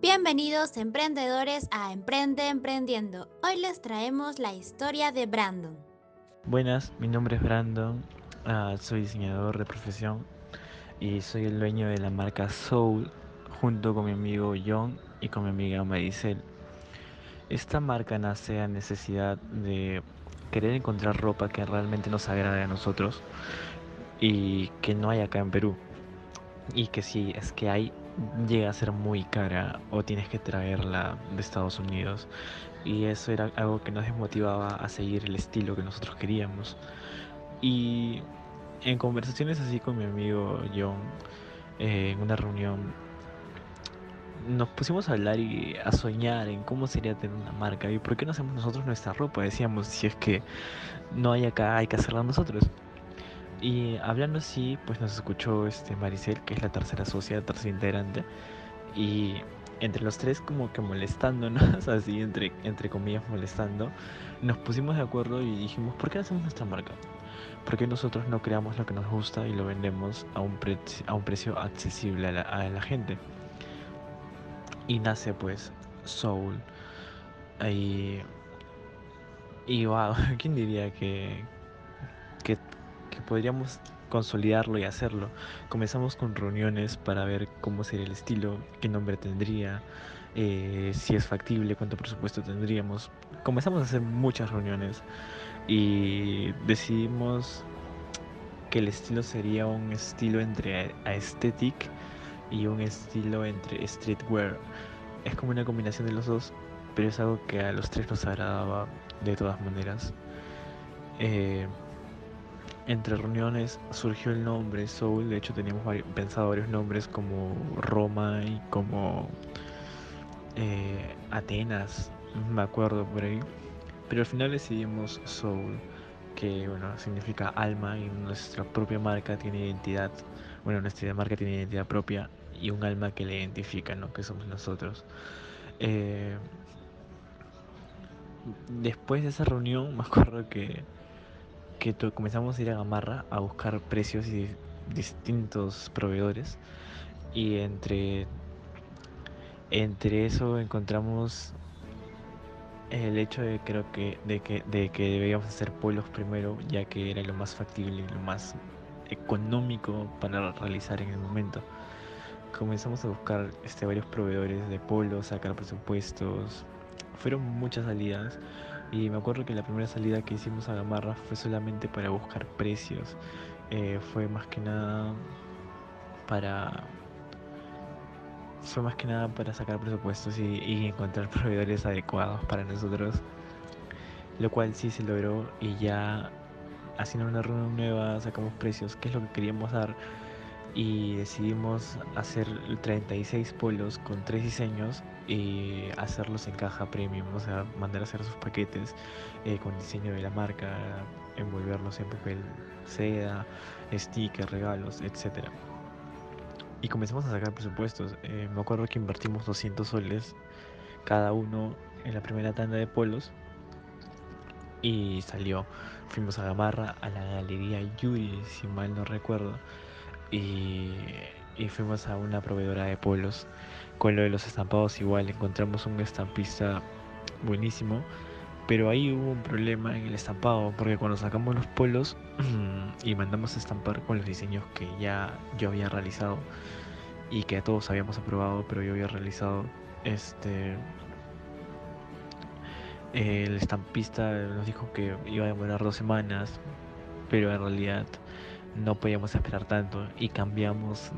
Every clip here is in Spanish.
Bienvenidos emprendedores a Emprende Emprendiendo. Hoy les traemos la historia de Brandon. Buenas, mi nombre es Brandon, ah, soy diseñador de profesión y soy el dueño de la marca Soul junto con mi amigo John y con mi amiga Maricel. Esta marca nace a necesidad de querer encontrar ropa que realmente nos agrade a nosotros y que no hay acá en Perú. Y que si es que hay, llega a ser muy cara o tienes que traerla de Estados Unidos. Y eso era algo que nos desmotivaba a seguir el estilo que nosotros queríamos. Y en conversaciones así con mi amigo John, eh, en una reunión, nos pusimos a hablar y a soñar en cómo sería tener una marca y por qué no hacemos nosotros nuestra ropa. Decíamos, si es que no hay acá, hay que hacerla nosotros. Y hablando así, pues nos escuchó este Maricel, que es la tercera socia, tercera integrante. Y entre los tres como que molestándonos, así entre, entre comillas molestando, nos pusimos de acuerdo y dijimos, ¿por qué hacemos nuestra marca? ¿Por qué nosotros no creamos lo que nos gusta y lo vendemos a un, a un precio accesible a la, a la gente? Y nace pues Soul. Y, y wow, ¿quién diría que podríamos consolidarlo y hacerlo. Comenzamos con reuniones para ver cómo sería el estilo, qué nombre tendría, eh, si es factible, cuánto presupuesto tendríamos. Comenzamos a hacer muchas reuniones y decidimos que el estilo sería un estilo entre aesthetic y un estilo entre streetwear. Es como una combinación de los dos, pero es algo que a los tres nos agradaba de todas maneras. Eh, entre reuniones surgió el nombre Soul, de hecho teníamos pensado varios nombres como Roma y como eh, Atenas, me acuerdo por ahí, pero al final decidimos Soul, que bueno, significa alma y nuestra propia marca tiene identidad, bueno, nuestra marca tiene identidad propia y un alma que le identifica, ¿no? Que somos nosotros. Eh, después de esa reunión me acuerdo que que comenzamos a ir a Gamarra a buscar precios y distintos proveedores. Y entre entre eso encontramos el hecho de creo que de que de que debíamos hacer polos primero ya que era lo más factible y lo más económico para realizar en el momento. Comenzamos a buscar este varios proveedores de polos sacar presupuestos. Fueron muchas salidas y me acuerdo que la primera salida que hicimos a Gamarra fue solamente para buscar precios. Eh, fue más que nada para. Fue más que nada para sacar presupuestos y, encontrar proveedores adecuados para nosotros. Lo cual sí se logró y ya haciendo una reunión nueva sacamos precios, qué es lo que queríamos dar y decidimos hacer 36 polos con tres diseños y hacerlos en caja premium, o sea, mandar a hacer sus paquetes eh, con diseño de la marca, envolverlos en papel seda, stickers, regalos, etc. Y comenzamos a sacar presupuestos. Eh, me acuerdo que invertimos 200 soles cada uno en la primera tanda de polos y salió. Fuimos a Gamarra, a la galería Yuri, si mal no recuerdo y, fuimos a una proveedora de polos. Con lo de los estampados igual encontramos un estampista buenísimo, pero ahí hubo un problema en el estampado porque cuando sacamos los polos y mandamos a estampar con los diseños que ya yo había realizado y que todos habíamos aprobado, pero yo había realizado este el estampista nos dijo que iba a demorar dos semanas, pero en realidad no podíamos esperar tanto y cambiamos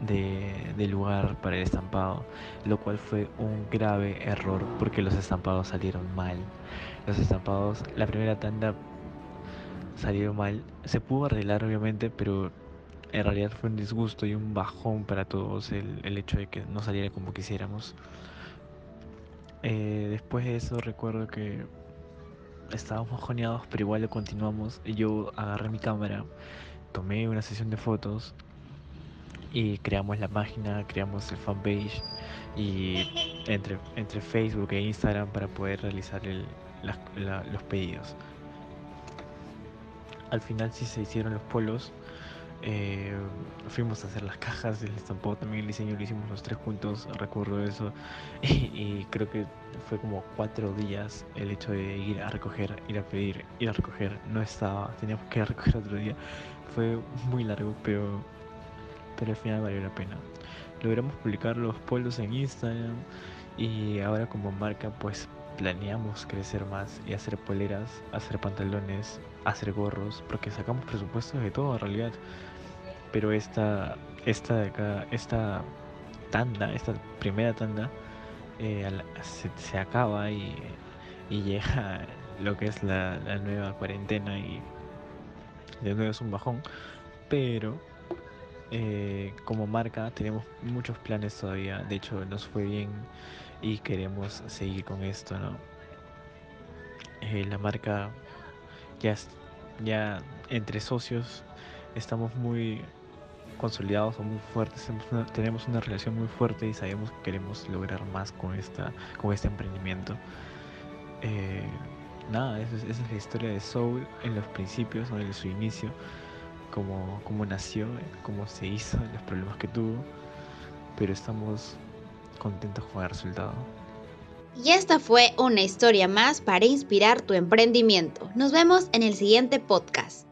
de, lugar para el estampado, lo cual fue un grave error porque los estampados salieron mal. Los estampados, la primera tanda salieron mal. Se pudo arreglar obviamente, pero en realidad fue un disgusto y un bajón para todos el, el hecho de que no saliera como quisiéramos. Eh, después de eso recuerdo que estábamos mojoneados, pero igual lo continuamos. Yo agarré mi cámara tomé una sesión de fotos y creamos la página, creamos el fanpage y entre, entre Facebook e Instagram para poder realizar los pedidos. Al final sí se hicieron los polos Eh, fuimos a hacer las cajas, el estampado también el diseño lo hicimos los tres juntos, recuerdo eso. Y, creo que fue como cuatro días el hecho de ir a recoger, ir a pedir, ir a recoger. No estaba, teníamos que ir a recoger otro día. Fue muy largo, pero, pero al final valió la pena. Logramos publicar los polos en Instagram y ahora como marca pues planeamos crecer más y hacer poleras, hacer pantalones, hacer gorros, porque sacamos presupuestos de todo en realidad. Pero esta, esta de acá, esta tanda, esta primera tanda, eh, se, acaba y, llega lo que es la, nueva cuarentena y de nuevo es un bajón. Pero eh, como marca tenemos muchos planes todavía. De hecho, nos fue bien y queremos seguir con esto, ¿no? Eh, la marca ya, ya entre socios estamos muy consolidados o muy fuertes, tenemos una, relación muy fuerte y sabemos que queremos lograr más con, esta, con este emprendimiento. Eh, nada, esa es, la historia de Soul en los principios, en su inicio, cómo, cómo nació, cómo se hizo, los problemas que tuvo, pero estamos contentos con el resultado. Y esta fue una historia más para inspirar tu emprendimiento. Nos vemos en el siguiente podcast.